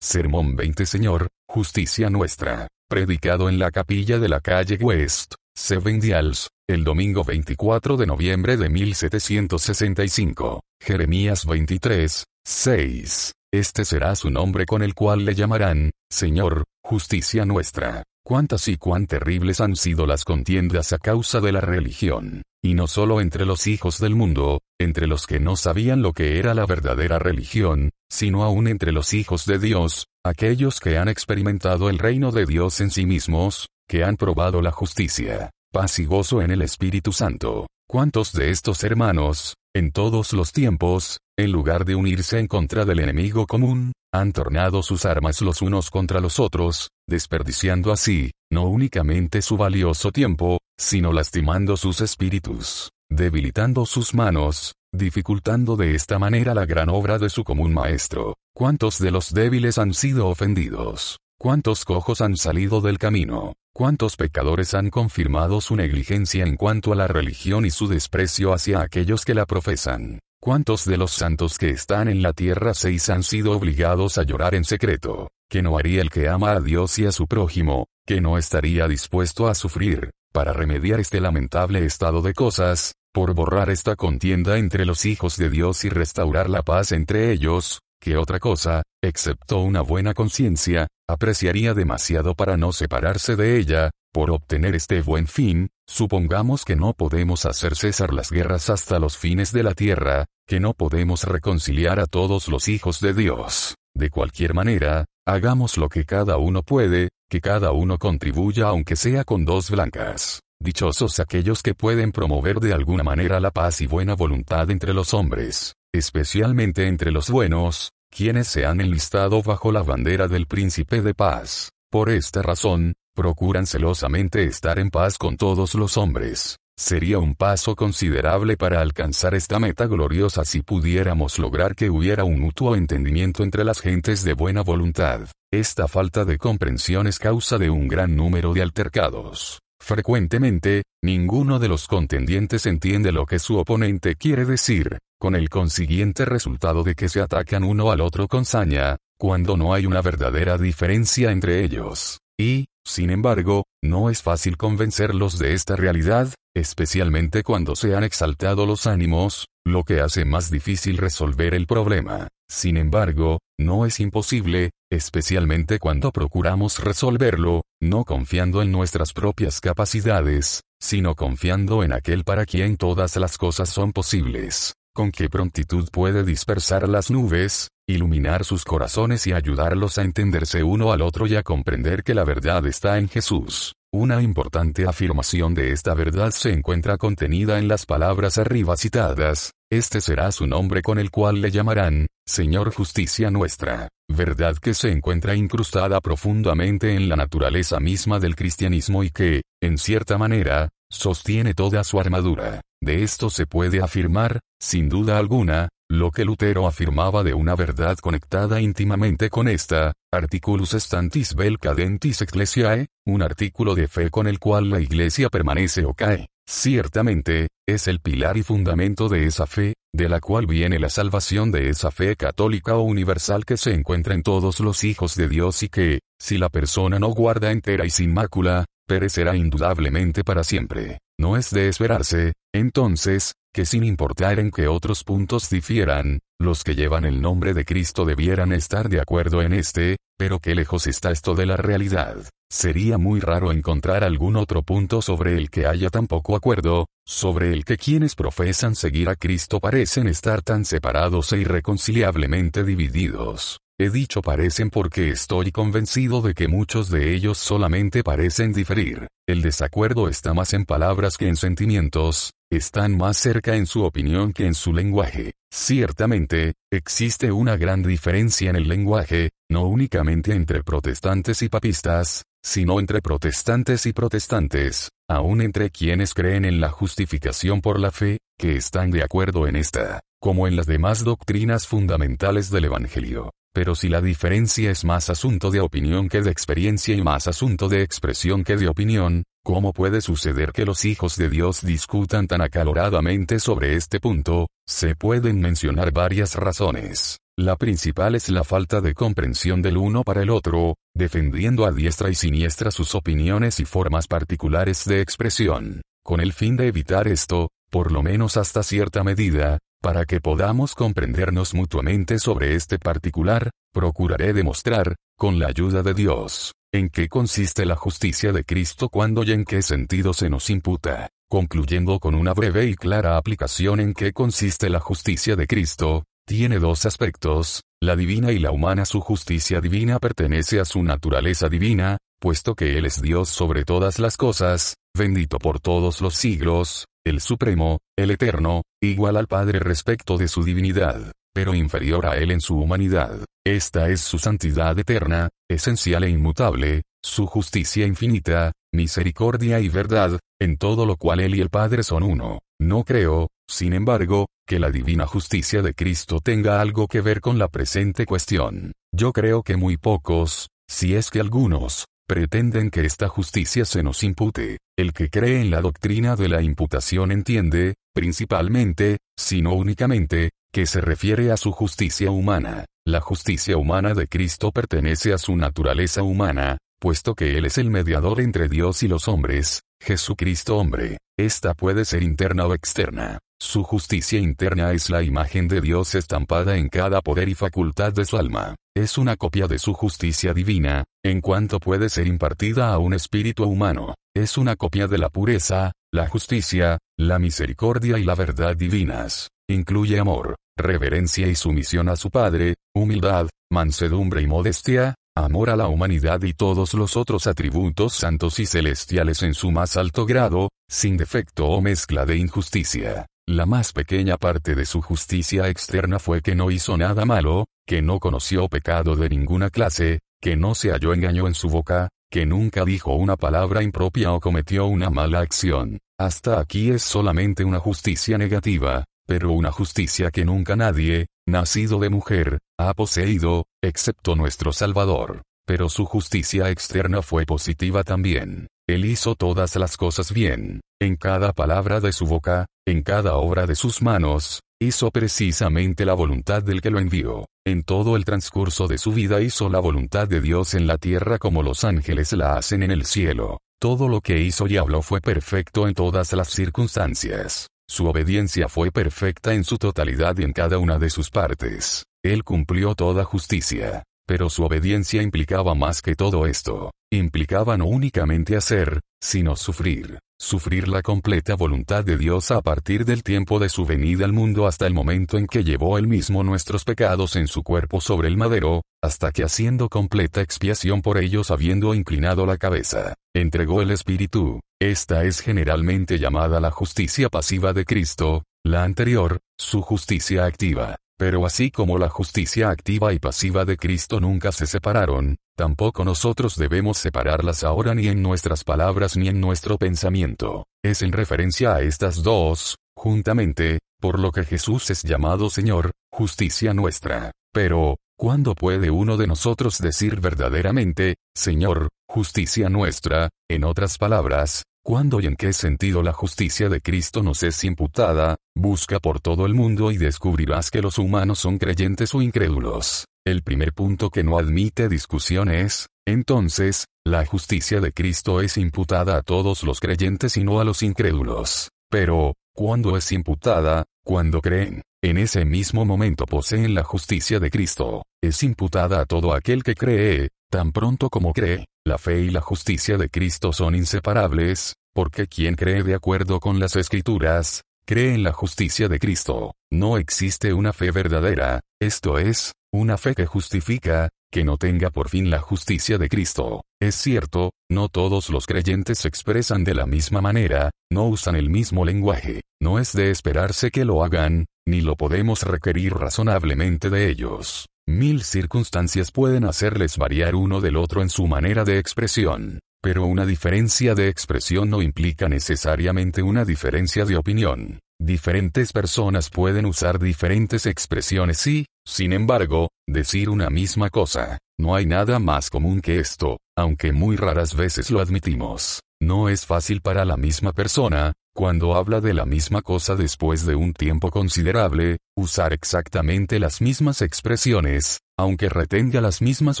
Sermón 20 Señor, justicia nuestra. Predicado en la capilla de la calle West, Seven Dials, el domingo 24 de noviembre de 1765. Jeremías 23, 6. Este será su nombre con el cual le llamarán, Señor, justicia nuestra. Cuántas y cuán terribles han sido las contiendas a causa de la religión, y no solo entre los hijos del mundo, entre los que no sabían lo que era la verdadera religión, sino aún entre los hijos de Dios, aquellos que han experimentado el reino de Dios en sí mismos, que han probado la justicia, paz y gozo en el Espíritu Santo. ¿Cuántos de estos hermanos, en todos los tiempos, en lugar de unirse en contra del enemigo común, han tornado sus armas los unos contra los otros, desperdiciando así, no únicamente su valioso tiempo, sino lastimando sus espíritus, debilitando sus manos, dificultando de esta manera la gran obra de su común maestro. ¿Cuántos de los débiles han sido ofendidos? ¿Cuántos cojos han salido del camino? ¿Cuántos pecadores han confirmado su negligencia en cuanto a la religión y su desprecio hacia aquellos que la profesan? ¿Cuántos de los santos que están en la tierra seis han sido obligados a llorar en secreto? Que no haría el que ama a Dios y a su prójimo, que no estaría dispuesto a sufrir, para remediar este lamentable estado de cosas, por borrar esta contienda entre los hijos de Dios y restaurar la paz entre ellos, que otra cosa, excepto una buena conciencia, apreciaría demasiado para no separarse de ella, por obtener este buen fin, supongamos que no podemos hacer cesar las guerras hasta los fines de la tierra, que no podemos reconciliar a todos los hijos de Dios. De cualquier manera, hagamos lo que cada uno puede, que cada uno contribuya aunque sea con dos blancas. Dichosos aquellos que pueden promover de alguna manera la paz y buena voluntad entre los hombres, especialmente entre los buenos, quienes se han enlistado bajo la bandera del príncipe de paz. Por esta razón, procuran celosamente estar en paz con todos los hombres. Sería un paso considerable para alcanzar esta meta gloriosa si pudiéramos lograr que hubiera un mutuo entendimiento entre las gentes de buena voluntad. Esta falta de comprensión es causa de un gran número de altercados. Frecuentemente, ninguno de los contendientes entiende lo que su oponente quiere decir, con el consiguiente resultado de que se atacan uno al otro con saña, cuando no hay una verdadera diferencia entre ellos. Y, sin embargo, no es fácil convencerlos de esta realidad, especialmente cuando se han exaltado los ánimos, lo que hace más difícil resolver el problema. Sin embargo, no es imposible, especialmente cuando procuramos resolverlo, no confiando en nuestras propias capacidades, sino confiando en aquel para quien todas las cosas son posibles con qué prontitud puede dispersar las nubes, iluminar sus corazones y ayudarlos a entenderse uno al otro y a comprender que la verdad está en Jesús. Una importante afirmación de esta verdad se encuentra contenida en las palabras arriba citadas, este será su nombre con el cual le llamarán, Señor Justicia nuestra, verdad que se encuentra incrustada profundamente en la naturaleza misma del cristianismo y que, en cierta manera, sostiene toda su armadura. De esto se puede afirmar, sin duda alguna, lo que Lutero afirmaba de una verdad conectada íntimamente con esta, Articulus Stantis Vel Cadentis Ecclesiae, un artículo de fe con el cual la Iglesia permanece o cae. Ciertamente, es el pilar y fundamento de esa fe, de la cual viene la salvación de esa fe católica o universal que se encuentra en todos los hijos de Dios y que, si la persona no guarda entera y sin mácula, perecerá indudablemente para siempre. No es de esperarse, entonces, que sin importar en qué otros puntos difieran, los que llevan el nombre de Cristo debieran estar de acuerdo en este, pero qué lejos está esto de la realidad. Sería muy raro encontrar algún otro punto sobre el que haya tan poco acuerdo, sobre el que quienes profesan seguir a Cristo parecen estar tan separados e irreconciliablemente divididos. He dicho parecen porque estoy convencido de que muchos de ellos solamente parecen diferir. El desacuerdo está más en palabras que en sentimientos, están más cerca en su opinión que en su lenguaje. Ciertamente, existe una gran diferencia en el lenguaje, no únicamente entre protestantes y papistas, sino entre protestantes y protestantes, aun entre quienes creen en la justificación por la fe, que están de acuerdo en esta, como en las demás doctrinas fundamentales del Evangelio. Pero si la diferencia es más asunto de opinión que de experiencia y más asunto de expresión que de opinión, ¿cómo puede suceder que los hijos de Dios discutan tan acaloradamente sobre este punto? Se pueden mencionar varias razones. La principal es la falta de comprensión del uno para el otro, defendiendo a diestra y siniestra sus opiniones y formas particulares de expresión, con el fin de evitar esto, por lo menos hasta cierta medida, para que podamos comprendernos mutuamente sobre este particular, procuraré demostrar, con la ayuda de Dios, en qué consiste la justicia de Cristo cuando y en qué sentido se nos imputa, concluyendo con una breve y clara aplicación en qué consiste la justicia de Cristo, tiene dos aspectos, la divina y la humana. Su justicia divina pertenece a su naturaleza divina, puesto que Él es Dios sobre todas las cosas, bendito por todos los siglos, el Supremo, el Eterno, igual al Padre respecto de su divinidad, pero inferior a Él en su humanidad. Esta es su santidad eterna, esencial e inmutable, su justicia infinita, misericordia y verdad, en todo lo cual Él y el Padre son uno. No creo, sin embargo, que la divina justicia de Cristo tenga algo que ver con la presente cuestión. Yo creo que muy pocos, si es que algunos, pretenden que esta justicia se nos impute. El que cree en la doctrina de la imputación entiende, principalmente, si no únicamente, que se refiere a su justicia humana. La justicia humana de Cristo pertenece a su naturaleza humana, puesto que Él es el mediador entre Dios y los hombres, Jesucristo hombre. Esta puede ser interna o externa. Su justicia interna es la imagen de Dios estampada en cada poder y facultad de su alma. Es una copia de su justicia divina, en cuanto puede ser impartida a un espíritu humano. Es una copia de la pureza, la justicia, la misericordia y la verdad divinas. Incluye amor, reverencia y sumisión a su Padre, humildad, mansedumbre y modestia, amor a la humanidad y todos los otros atributos santos y celestiales en su más alto grado, sin defecto o mezcla de injusticia. La más pequeña parte de su justicia externa fue que no hizo nada malo, que no conoció pecado de ninguna clase, que no se halló engaño en su boca, que nunca dijo una palabra impropia o cometió una mala acción. Hasta aquí es solamente una justicia negativa, pero una justicia que nunca nadie, nacido de mujer, ha poseído, excepto nuestro Salvador. Pero su justicia externa fue positiva también. Él hizo todas las cosas bien, en cada palabra de su boca, en cada obra de sus manos, hizo precisamente la voluntad del que lo envió. En todo el transcurso de su vida hizo la voluntad de Dios en la tierra como los ángeles la hacen en el cielo. Todo lo que hizo y habló fue perfecto en todas las circunstancias. Su obediencia fue perfecta en su totalidad y en cada una de sus partes. Él cumplió toda justicia. Pero su obediencia implicaba más que todo esto. Implicaba no únicamente hacer, sino sufrir. Sufrir la completa voluntad de Dios a partir del tiempo de su venida al mundo hasta el momento en que llevó él mismo nuestros pecados en su cuerpo sobre el madero, hasta que haciendo completa expiación por ellos habiendo inclinado la cabeza, entregó el Espíritu. Esta es generalmente llamada la justicia pasiva de Cristo, la anterior, su justicia activa. Pero así como la justicia activa y pasiva de Cristo nunca se separaron, tampoco nosotros debemos separarlas ahora ni en nuestras palabras ni en nuestro pensamiento. Es en referencia a estas dos, juntamente, por lo que Jesús es llamado Señor, justicia nuestra. Pero, ¿cuándo puede uno de nosotros decir verdaderamente, Señor, justicia nuestra, en otras palabras, ¿Cuándo y en qué sentido la justicia de Cristo nos es imputada? Busca por todo el mundo y descubrirás que los humanos son creyentes o incrédulos. El primer punto que no admite discusión es, entonces, la justicia de Cristo es imputada a todos los creyentes y no a los incrédulos. Pero, ¿cuándo es imputada? Cuando creen. En ese mismo momento poseen la justicia de Cristo. Es imputada a todo aquel que cree, tan pronto como cree. La fe y la justicia de Cristo son inseparables, porque quien cree de acuerdo con las escrituras, cree en la justicia de Cristo. No existe una fe verdadera, esto es, una fe que justifica, que no tenga por fin la justicia de Cristo. Es cierto, no todos los creyentes se expresan de la misma manera, no usan el mismo lenguaje, no es de esperarse que lo hagan, ni lo podemos requerir razonablemente de ellos. Mil circunstancias pueden hacerles variar uno del otro en su manera de expresión, pero una diferencia de expresión no implica necesariamente una diferencia de opinión. Diferentes personas pueden usar diferentes expresiones y, sin embargo, decir una misma cosa. No hay nada más común que esto, aunque muy raras veces lo admitimos. No es fácil para la misma persona, cuando habla de la misma cosa después de un tiempo considerable, usar exactamente las mismas expresiones, aunque retenga las mismas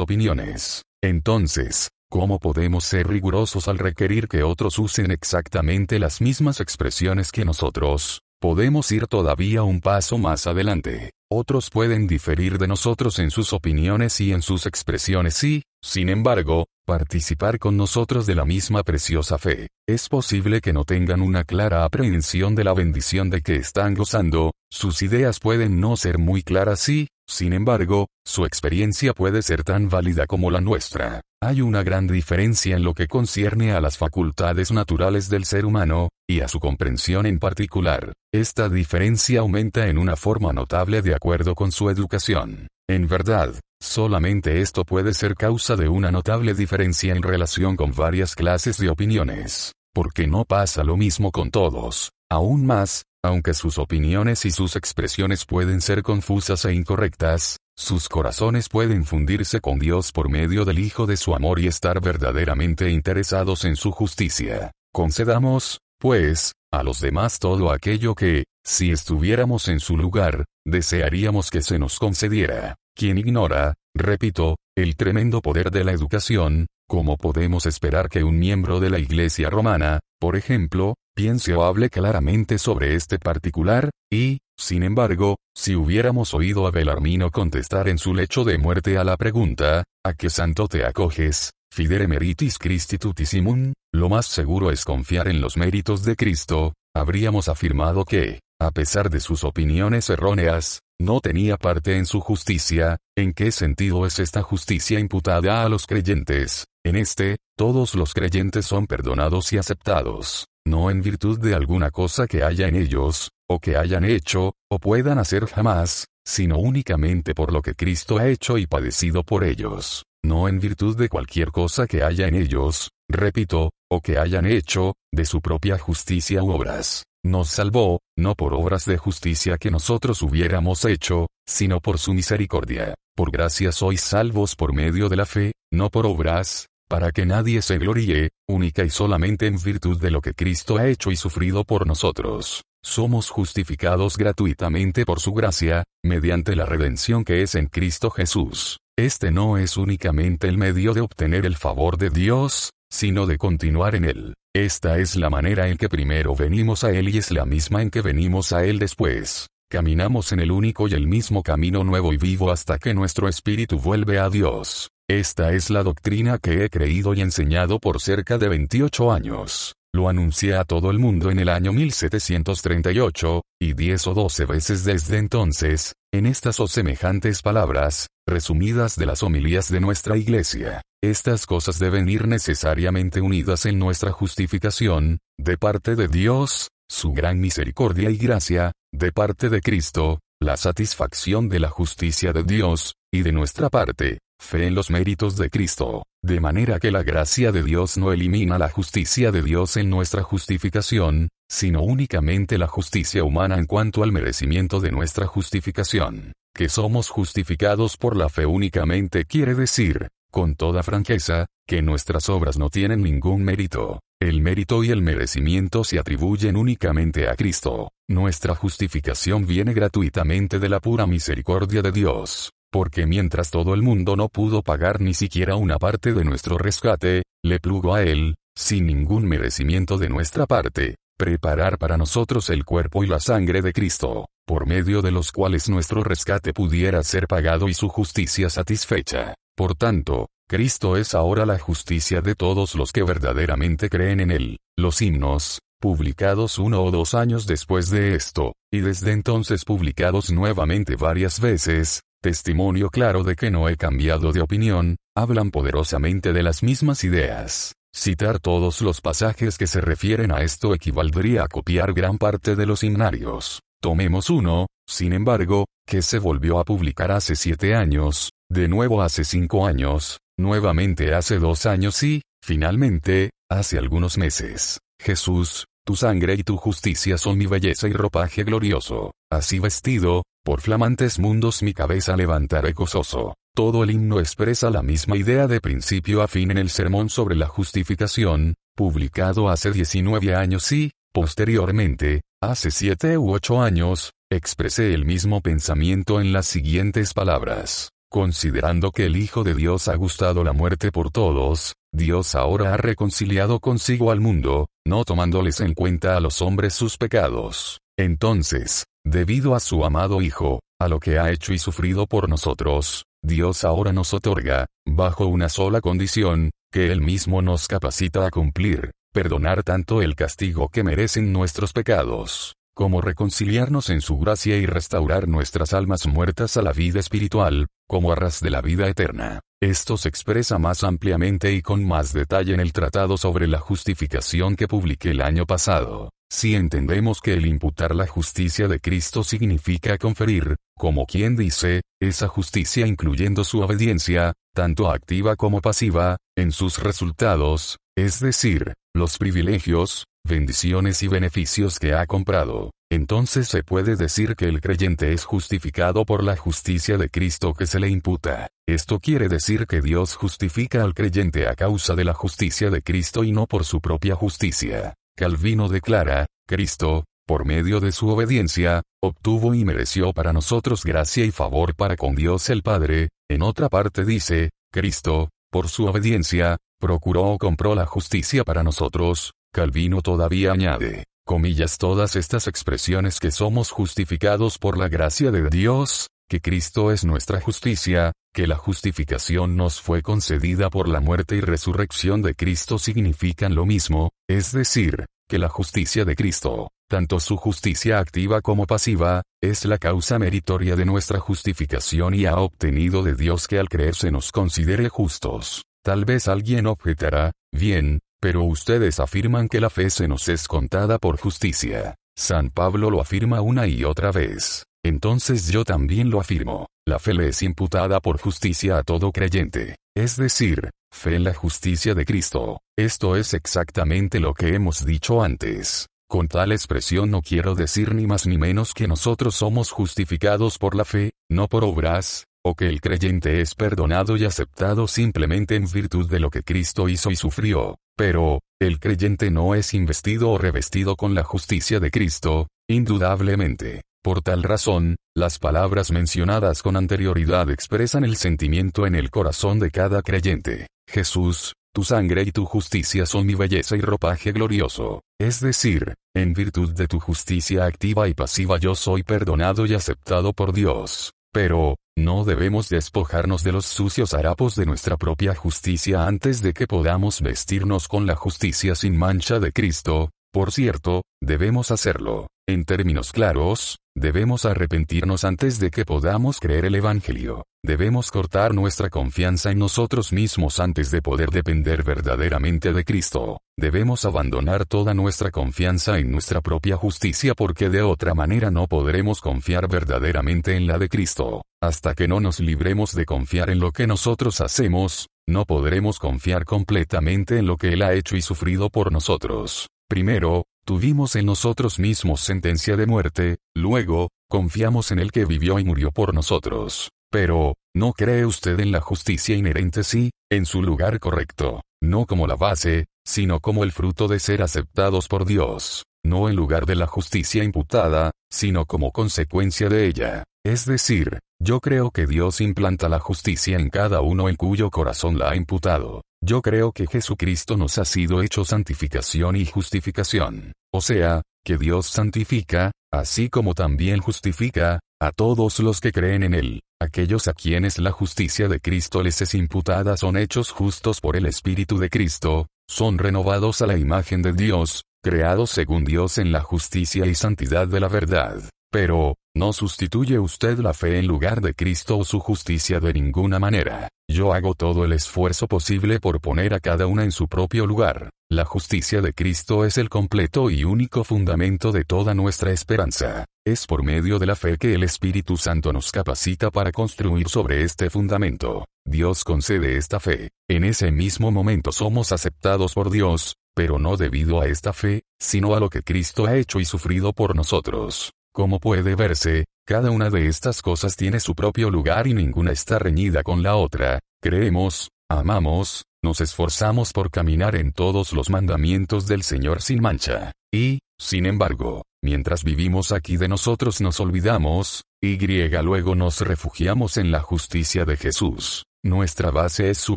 opiniones. Entonces, ¿cómo podemos ser rigurosos al requerir que otros usen exactamente las mismas expresiones que nosotros? Podemos ir todavía un paso más adelante. Otros pueden diferir de nosotros en sus opiniones y en sus expresiones y, sin embargo, participar con nosotros de la misma preciosa fe. Es posible que no tengan una clara aprehensión de la bendición de que están gozando, sus ideas pueden no ser muy claras y, sin embargo, su experiencia puede ser tan válida como la nuestra. Hay una gran diferencia en lo que concierne a las facultades naturales del ser humano, y a su comprensión en particular. Esta diferencia aumenta en una forma notable de acuerdo con su educación. En verdad, solamente esto puede ser causa de una notable diferencia en relación con varias clases de opiniones, porque no pasa lo mismo con todos. Aún más, aunque sus opiniones y sus expresiones pueden ser confusas e incorrectas, sus corazones pueden fundirse con Dios por medio del Hijo de su amor y estar verdaderamente interesados en su justicia. Concedamos, pues, a los demás todo aquello que, si estuviéramos en su lugar, desearíamos que se nos concediera. Quien ignora, repito, el tremendo poder de la educación, ¿cómo podemos esperar que un miembro de la Iglesia romana, por ejemplo, piense o hable claramente sobre este particular? Y, sin embargo, si hubiéramos oído a Belarmino contestar en su lecho de muerte a la pregunta, ¿a qué santo te acoges? Fidere meritis Christi tutissimum, lo más seguro es confiar en los méritos de Cristo, habríamos afirmado que, a pesar de sus opiniones erróneas, no tenía parte en su justicia, ¿en qué sentido es esta justicia imputada a los creyentes? En este, todos los creyentes son perdonados y aceptados, no en virtud de alguna cosa que haya en ellos, o que hayan hecho, o puedan hacer jamás, sino únicamente por lo que Cristo ha hecho y padecido por ellos, no en virtud de cualquier cosa que haya en ellos, repito, o que hayan hecho, de su propia justicia u obras. Nos salvó, no por obras de justicia que nosotros hubiéramos hecho, sino por su misericordia. Por gracia sois salvos por medio de la fe, no por obras, para que nadie se gloríe, única y solamente en virtud de lo que Cristo ha hecho y sufrido por nosotros. Somos justificados gratuitamente por su gracia, mediante la redención que es en Cristo Jesús. Este no es únicamente el medio de obtener el favor de Dios, sino de continuar en él. Esta es la manera en que primero venimos a Él y es la misma en que venimos a Él después. Caminamos en el único y el mismo camino nuevo y vivo hasta que nuestro espíritu vuelve a Dios. Esta es la doctrina que he creído y enseñado por cerca de 28 años. Lo anuncié a todo el mundo en el año 1738, y 10 o 12 veces desde entonces, en estas o semejantes palabras, resumidas de las homilías de nuestra iglesia. Estas cosas deben ir necesariamente unidas en nuestra justificación, de parte de Dios, su gran misericordia y gracia, de parte de Cristo, la satisfacción de la justicia de Dios, y de nuestra parte, fe en los méritos de Cristo, de manera que la gracia de Dios no elimina la justicia de Dios en nuestra justificación, sino únicamente la justicia humana en cuanto al merecimiento de nuestra justificación. Que somos justificados por la fe únicamente quiere decir, con toda franqueza, que nuestras obras no tienen ningún mérito. El mérito y el merecimiento se atribuyen únicamente a Cristo. Nuestra justificación viene gratuitamente de la pura misericordia de Dios porque mientras todo el mundo no pudo pagar ni siquiera una parte de nuestro rescate, le plugo a él, sin ningún merecimiento de nuestra parte, preparar para nosotros el cuerpo y la sangre de Cristo, por medio de los cuales nuestro rescate pudiera ser pagado y su justicia satisfecha. Por tanto, Cristo es ahora la justicia de todos los que verdaderamente creen en Él. Los himnos, publicados uno o dos años después de esto, y desde entonces publicados nuevamente varias veces, testimonio claro de que no he cambiado de opinión, hablan poderosamente de las mismas ideas. Citar todos los pasajes que se refieren a esto equivaldría a copiar gran parte de los himnarios. Tomemos uno, sin embargo, que se volvió a publicar hace siete años, de nuevo hace cinco años, nuevamente hace dos años y, finalmente, hace algunos meses. Jesús, tu sangre y tu justicia son mi belleza y ropaje glorioso. Así vestido, por flamantes mundos mi cabeza levantaré gozoso. Todo el himno expresa la misma idea de principio a fin en el sermón sobre la justificación, publicado hace 19 años y, Posteriormente, hace siete u ocho años, expresé el mismo pensamiento en las siguientes palabras. Considerando que el Hijo de Dios ha gustado la muerte por todos, Dios ahora ha reconciliado consigo al mundo, no tomándoles en cuenta a los hombres sus pecados. Entonces, debido a su amado Hijo, a lo que ha hecho y sufrido por nosotros, Dios ahora nos otorga, bajo una sola condición, que Él mismo nos capacita a cumplir, perdonar tanto el castigo que merecen nuestros pecados, como reconciliarnos en su gracia y restaurar nuestras almas muertas a la vida espiritual, como arras de la vida eterna. Esto se expresa más ampliamente y con más detalle en el tratado sobre la justificación que publiqué el año pasado. Si entendemos que el imputar la justicia de Cristo significa conferir, como quien dice, esa justicia incluyendo su obediencia, tanto activa como pasiva, en sus resultados, es decir, los privilegios, bendiciones y beneficios que ha comprado. Entonces se puede decir que el creyente es justificado por la justicia de Cristo que se le imputa. Esto quiere decir que Dios justifica al creyente a causa de la justicia de Cristo y no por su propia justicia. Calvino declara, Cristo, por medio de su obediencia, obtuvo y mereció para nosotros gracia y favor para con Dios el Padre, en otra parte dice, Cristo, por su obediencia, procuró o compró la justicia para nosotros, Calvino todavía añade, comillas todas estas expresiones que somos justificados por la gracia de Dios, que Cristo es nuestra justicia, que la justificación nos fue concedida por la muerte y resurrección de Cristo significan lo mismo, es decir, que la justicia de Cristo, tanto su justicia activa como pasiva, es la causa meritoria de nuestra justificación y ha obtenido de Dios que al creer se nos considere justos. Tal vez alguien objetará, bien, pero ustedes afirman que la fe se nos es contada por justicia. San Pablo lo afirma una y otra vez. Entonces yo también lo afirmo. La fe le es imputada por justicia a todo creyente. Es decir, fe en la justicia de Cristo. Esto es exactamente lo que hemos dicho antes. Con tal expresión no quiero decir ni más ni menos que nosotros somos justificados por la fe, no por obras, o que el creyente es perdonado y aceptado simplemente en virtud de lo que Cristo hizo y sufrió. Pero, el creyente no es investido o revestido con la justicia de Cristo, indudablemente. Por tal razón, las palabras mencionadas con anterioridad expresan el sentimiento en el corazón de cada creyente. Jesús, tu sangre y tu justicia son mi belleza y ropaje glorioso. Es decir, en virtud de tu justicia activa y pasiva yo soy perdonado y aceptado por Dios. Pero, no debemos despojarnos de los sucios harapos de nuestra propia justicia antes de que podamos vestirnos con la justicia sin mancha de Cristo, por cierto, debemos hacerlo. En términos claros, debemos arrepentirnos antes de que podamos creer el Evangelio. Debemos cortar nuestra confianza en nosotros mismos antes de poder depender verdaderamente de Cristo. Debemos abandonar toda nuestra confianza en nuestra propia justicia porque de otra manera no podremos confiar verdaderamente en la de Cristo. Hasta que no nos libremos de confiar en lo que nosotros hacemos, no podremos confiar completamente en lo que Él ha hecho y sufrido por nosotros. Primero, Tuvimos en nosotros mismos sentencia de muerte, luego, confiamos en el que vivió y murió por nosotros. Pero, ¿no cree usted en la justicia inherente sí, en su lugar correcto, no como la base, sino como el fruto de ser aceptados por Dios, no en lugar de la justicia imputada, sino como consecuencia de ella? Es decir, yo creo que Dios implanta la justicia en cada uno en cuyo corazón la ha imputado. Yo creo que Jesucristo nos ha sido hecho santificación y justificación. O sea, que Dios santifica, así como también justifica, a todos los que creen en Él. Aquellos a quienes la justicia de Cristo les es imputada son hechos justos por el Espíritu de Cristo, son renovados a la imagen de Dios, creados según Dios en la justicia y santidad de la verdad. Pero, no sustituye usted la fe en lugar de Cristo o su justicia de ninguna manera. Yo hago todo el esfuerzo posible por poner a cada una en su propio lugar. La justicia de Cristo es el completo y único fundamento de toda nuestra esperanza. Es por medio de la fe que el Espíritu Santo nos capacita para construir sobre este fundamento. Dios concede esta fe. En ese mismo momento somos aceptados por Dios, pero no debido a esta fe, sino a lo que Cristo ha hecho y sufrido por nosotros. Como puede verse, cada una de estas cosas tiene su propio lugar y ninguna está reñida con la otra. Creemos, amamos, nos esforzamos por caminar en todos los mandamientos del Señor sin mancha. Y, sin embargo, mientras vivimos aquí de nosotros nos olvidamos, y luego nos refugiamos en la justicia de Jesús. Nuestra base es su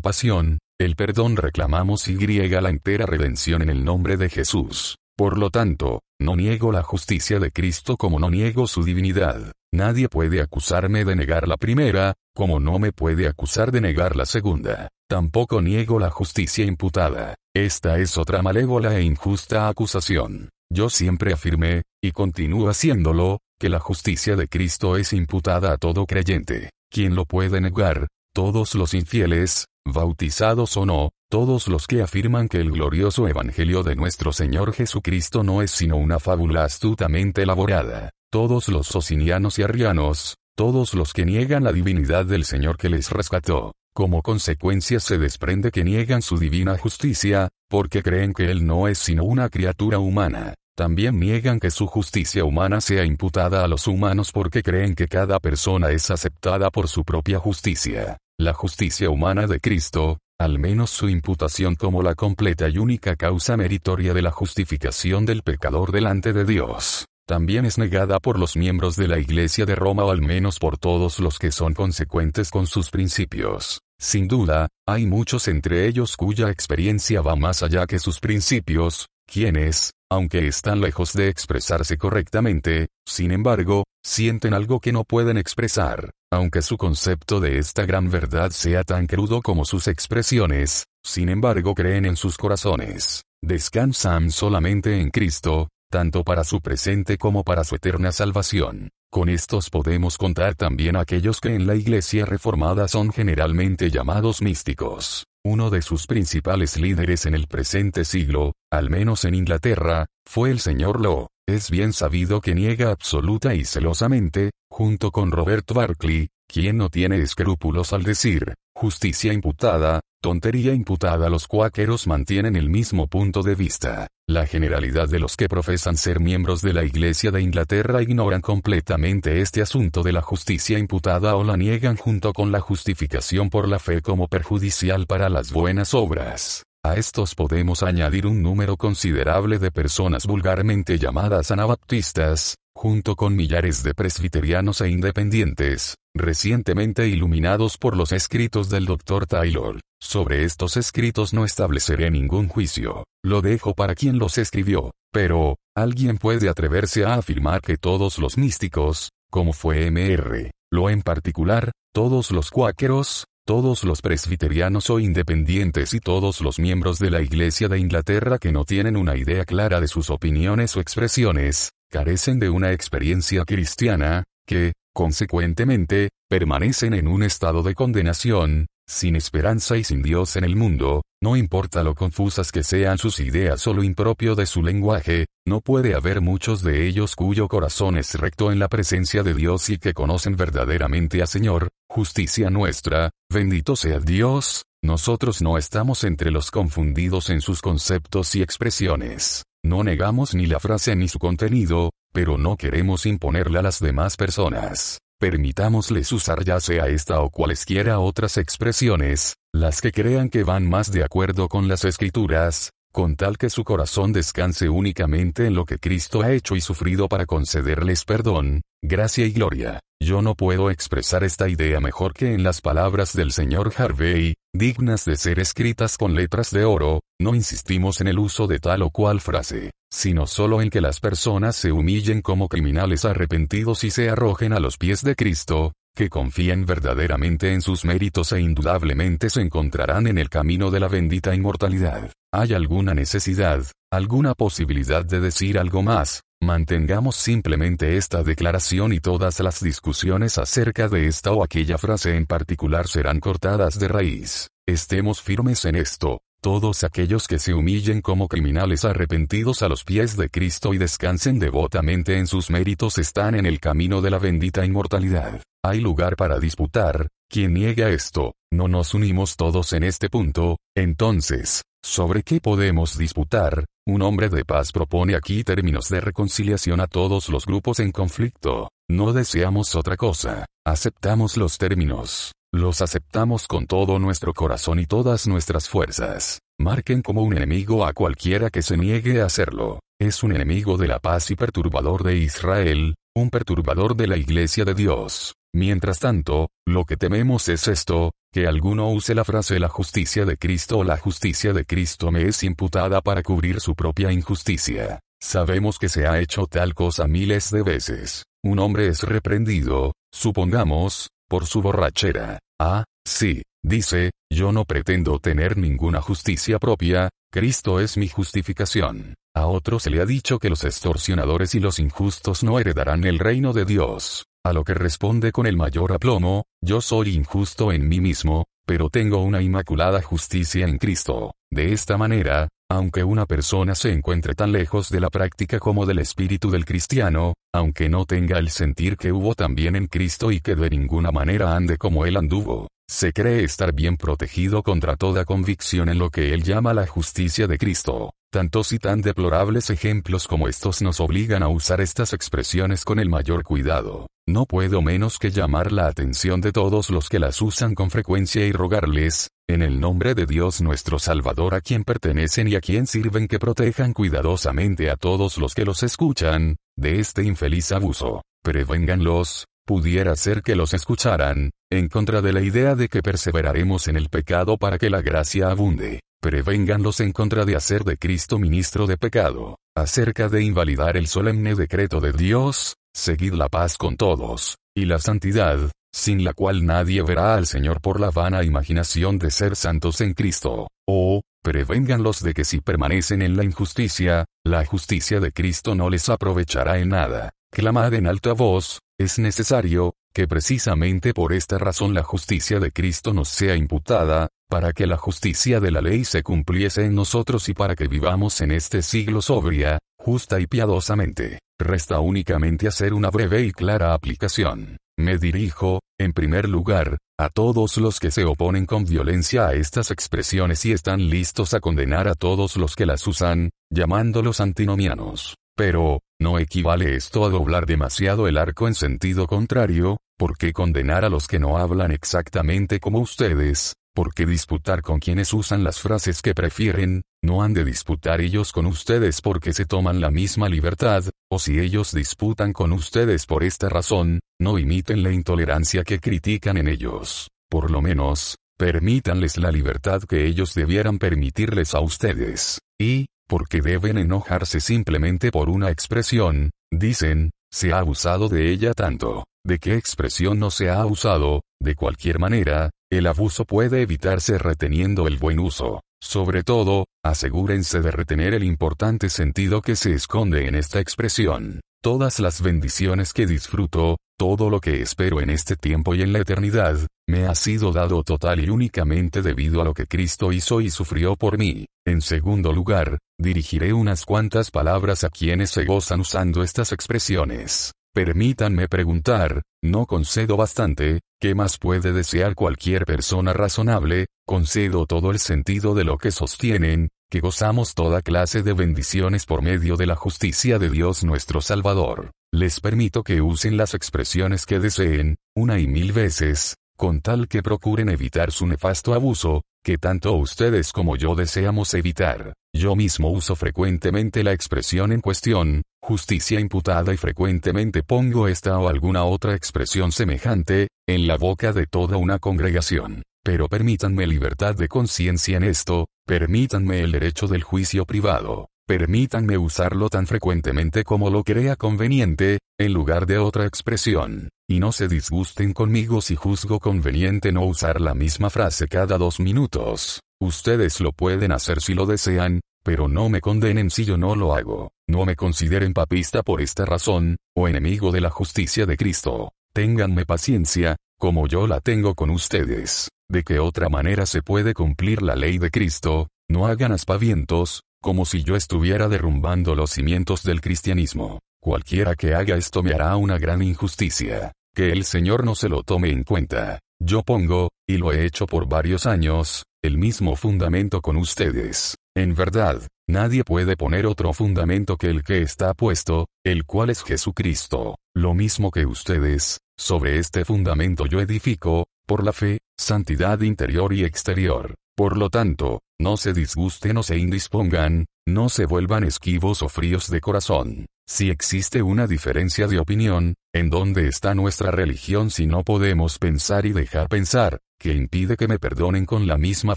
pasión, el perdón reclamamos y la entera redención en el nombre de Jesús. Por lo tanto, no niego la justicia de Cristo como no niego su divinidad. Nadie puede acusarme de negar la primera, como no me puede acusar de negar la segunda. Tampoco niego la justicia imputada. Esta es otra malévola e injusta acusación. Yo siempre afirmé, y continúo haciéndolo, que la justicia de Cristo es imputada a todo creyente. ¿Quién lo puede negar? Todos los infieles, bautizados o no, todos los que afirman que el glorioso Evangelio de nuestro Señor Jesucristo no es sino una fábula astutamente elaborada, todos los socinianos y arrianos, todos los que niegan la divinidad del Señor que les rescató, como consecuencia se desprende que niegan su divina justicia, porque creen que Él no es sino una criatura humana. También niegan que su justicia humana sea imputada a los humanos porque creen que cada persona es aceptada por su propia justicia. La justicia humana de Cristo, al menos su imputación como la completa y única causa meritoria de la justificación del pecador delante de Dios, también es negada por los miembros de la Iglesia de Roma o al menos por todos los que son consecuentes con sus principios. Sin duda, hay muchos entre ellos cuya experiencia va más allá que sus principios, quienes, aunque están lejos de expresarse correctamente, sin embargo, sienten algo que no pueden expresar, aunque su concepto de esta gran verdad sea tan crudo como sus expresiones, sin embargo creen en sus corazones, descansan solamente en Cristo, tanto para su presente como para su eterna salvación. Con estos podemos contar también aquellos que en la Iglesia Reformada son generalmente llamados místicos. Uno de sus principales líderes en el presente siglo, al menos en Inglaterra, fue el señor Law. Es bien sabido que niega absoluta y celosamente, junto con Robert Barclay, quien no tiene escrúpulos al decir, justicia imputada, tontería imputada. Los cuáqueros mantienen el mismo punto de vista. La generalidad de los que profesan ser miembros de la Iglesia de Inglaterra ignoran completamente este asunto de la justicia imputada o la niegan junto con la justificación por la fe como perjudicial para las buenas obras. A estos podemos añadir un número considerable de personas vulgarmente llamadas anabaptistas, junto con millares de presbiterianos e independientes, recientemente iluminados por los escritos del Dr. Taylor. Sobre estos escritos no estableceré ningún juicio, lo dejo para quien los escribió, pero, alguien puede atreverse a afirmar que todos los místicos, como fue M.R., lo en particular, todos los cuáqueros, todos los presbiterianos o independientes y todos los miembros de la Iglesia de Inglaterra que no tienen una idea clara de sus opiniones o expresiones, carecen de una experiencia cristiana, que, consecuentemente, permanecen en un estado de condenación, sin esperanza y sin Dios en el mundo, no importa lo confusas que sean sus ideas o lo impropio de su lenguaje, no puede haber muchos de ellos cuyo corazón es recto en la presencia de Dios y que conocen verdaderamente a Señor, justicia nuestra, bendito sea Dios, nosotros no estamos entre los confundidos en sus conceptos y expresiones. No negamos ni la frase ni su contenido, pero no queremos imponerle a las demás personas. Permitámosles usar ya sea esta o cualesquiera otras expresiones, las que crean que van más de acuerdo con las escrituras, con tal que su corazón descanse únicamente en lo que Cristo ha hecho y sufrido para concederles perdón, gracia y gloria. Yo no puedo expresar esta idea mejor que en las palabras del señor Harvey, dignas de ser escritas con letras de oro, no insistimos en el uso de tal o cual frase sino solo en que las personas se humillen como criminales arrepentidos y se arrojen a los pies de Cristo, que confíen verdaderamente en sus méritos e indudablemente se encontrarán en el camino de la bendita inmortalidad. ¿Hay alguna necesidad, alguna posibilidad de decir algo más? Mantengamos simplemente esta declaración y todas las discusiones acerca de esta o aquella frase en particular serán cortadas de raíz. Estemos firmes en esto, todos aquellos que se humillen como criminales arrepentidos a los pies de Cristo y descansen devotamente en sus méritos están en el camino de la bendita inmortalidad. Hay lugar para disputar, quien niega esto, no nos unimos todos en este punto, entonces, ¿sobre qué podemos disputar? Un hombre de paz propone aquí términos de reconciliación a todos los grupos en conflicto. No deseamos otra cosa, aceptamos los términos. Los aceptamos con todo nuestro corazón y todas nuestras fuerzas. Marquen como un enemigo a cualquiera que se niegue a hacerlo. es un enemigo de la paz y perturbador de Israel, un perturbador de la iglesia de Dios. Mientras tanto, lo que tememos es esto, que alguno use la frase la justicia de Cristo o la justicia de Cristo me es imputada para cubrir su propia injusticia. Sabemos que se ha hecho tal cosa miles de veces. Un hombre es reprendido, supongamos, por su borrachera. Ah, sí, dice, yo no pretendo tener ninguna justicia propia, Cristo es mi justificación. A otro se le ha dicho que los extorsionadores y los injustos no heredarán el reino de Dios. A lo que responde con el mayor aplomo, yo soy injusto en mí mismo, pero tengo una inmaculada justicia en Cristo. De esta manera, aunque una persona se encuentre tan lejos de la práctica como del espíritu del cristiano, aunque no tenga el sentir que hubo también en Cristo y que de ninguna manera ande como él anduvo, se cree estar bien protegido contra toda convicción en lo que él llama la justicia de Cristo. Tantos y tan deplorables ejemplos como estos nos obligan a usar estas expresiones con el mayor cuidado. No puedo menos que llamar la atención de todos los que las usan con frecuencia y rogarles, en el nombre de Dios nuestro Salvador a quien pertenecen y a quien sirven que protejan cuidadosamente a todos los que los escuchan, de este infeliz abuso. Prevénganlos, pudiera ser que los escucharan, en contra de la idea de que perseveraremos en el pecado para que la gracia abunde. Prevénganlos en contra de hacer de Cristo ministro de pecado, acerca de invalidar el solemne decreto de Dios, seguid la paz con todos, y la santidad, sin la cual nadie verá al Señor por la vana imaginación de ser santos en Cristo. O, prevénganlos de que si permanecen en la injusticia, la justicia de Cristo no les aprovechará en nada. Clamad en alta voz, es necesario, que precisamente por esta razón la justicia de Cristo nos sea imputada, para que la justicia de la ley se cumpliese en nosotros y para que vivamos en este siglo sobria, justa y piadosamente. Resta únicamente hacer una breve y clara aplicación. Me dirijo, en primer lugar, a todos los que se oponen con violencia a estas expresiones y están listos a condenar a todos los que las usan, llamándolos antinomianos. Pero, ¿no equivale esto a doblar demasiado el arco en sentido contrario? ¿Por qué condenar a los que no hablan exactamente como ustedes? ¿Por qué disputar con quienes usan las frases que prefieren? No han de disputar ellos con ustedes porque se toman la misma libertad, o si ellos disputan con ustedes por esta razón, no imiten la intolerancia que critican en ellos. Por lo menos, permítanles la libertad que ellos debieran permitirles a ustedes. Y, porque deben enojarse simplemente por una expresión, dicen, se ha abusado de ella tanto. ¿De qué expresión no se ha usado? De cualquier manera, el abuso puede evitarse reteniendo el buen uso. Sobre todo, asegúrense de retener el importante sentido que se esconde en esta expresión. Todas las bendiciones que disfruto, todo lo que espero en este tiempo y en la eternidad, me ha sido dado total y únicamente debido a lo que Cristo hizo y sufrió por mí. En segundo lugar, dirigiré unas cuantas palabras a quienes se gozan usando estas expresiones. Permítanme preguntar, ¿no concedo bastante? ¿Qué más puede desear cualquier persona razonable? Concedo todo el sentido de lo que sostienen, que gozamos toda clase de bendiciones por medio de la justicia de Dios nuestro Salvador. Les permito que usen las expresiones que deseen, una y mil veces, con tal que procuren evitar su nefasto abuso, que tanto ustedes como yo deseamos evitar. Yo mismo uso frecuentemente la expresión en cuestión, justicia imputada y frecuentemente pongo esta o alguna otra expresión semejante, en la boca de toda una congregación. Pero permítanme libertad de conciencia en esto, permítanme el derecho del juicio privado, permítanme usarlo tan frecuentemente como lo crea conveniente, en lugar de otra expresión, y no se disgusten conmigo si juzgo conveniente no usar la misma frase cada dos minutos. Ustedes lo pueden hacer si lo desean, pero no me condenen si yo no lo hago. No me consideren papista por esta razón, o enemigo de la justicia de Cristo. Ténganme paciencia, como yo la tengo con ustedes. ¿De qué otra manera se puede cumplir la ley de Cristo? No hagan aspavientos, como si yo estuviera derrumbando los cimientos del cristianismo. Cualquiera que haga esto me hará una gran injusticia. Que el Señor no se lo tome en cuenta. Yo pongo, y lo he hecho por varios años, el mismo fundamento con ustedes. En verdad, nadie puede poner otro fundamento que el que está puesto, el cual es Jesucristo. Lo mismo que ustedes, sobre este fundamento yo edifico, por la fe, santidad interior y exterior. Por lo tanto, no se disgusten o se indispongan, no se vuelvan esquivos o fríos de corazón. Si existe una diferencia de opinión, ¿en dónde está nuestra religión si no podemos pensar y dejar pensar, que impide que me perdonen con la misma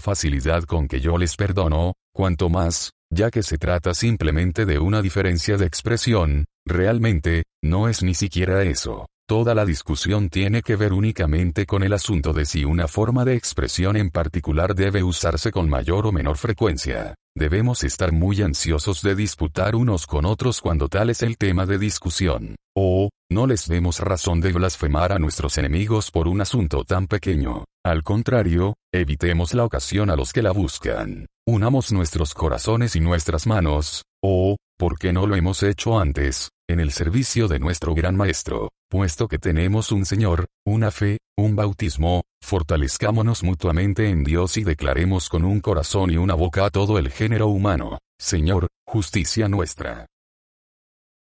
facilidad con que yo les perdono? Cuanto más, ya que se trata simplemente de una diferencia de expresión, realmente, no es ni siquiera eso. Toda la discusión tiene que ver únicamente con el asunto de si una forma de expresión en particular debe usarse con mayor o menor frecuencia. Debemos estar muy ansiosos de disputar unos con otros cuando tal es el tema de discusión. O, no les demos razón de blasfemar a nuestros enemigos por un asunto tan pequeño. Al contrario, evitemos la ocasión a los que la buscan. Unamos nuestros corazones y nuestras manos, o, ¿por qué no lo hemos hecho antes? en el servicio de nuestro gran Maestro, puesto que tenemos un Señor, una fe, un bautismo, fortalezcámonos mutuamente en Dios y declaremos con un corazón y una boca a todo el género humano, Señor, justicia nuestra.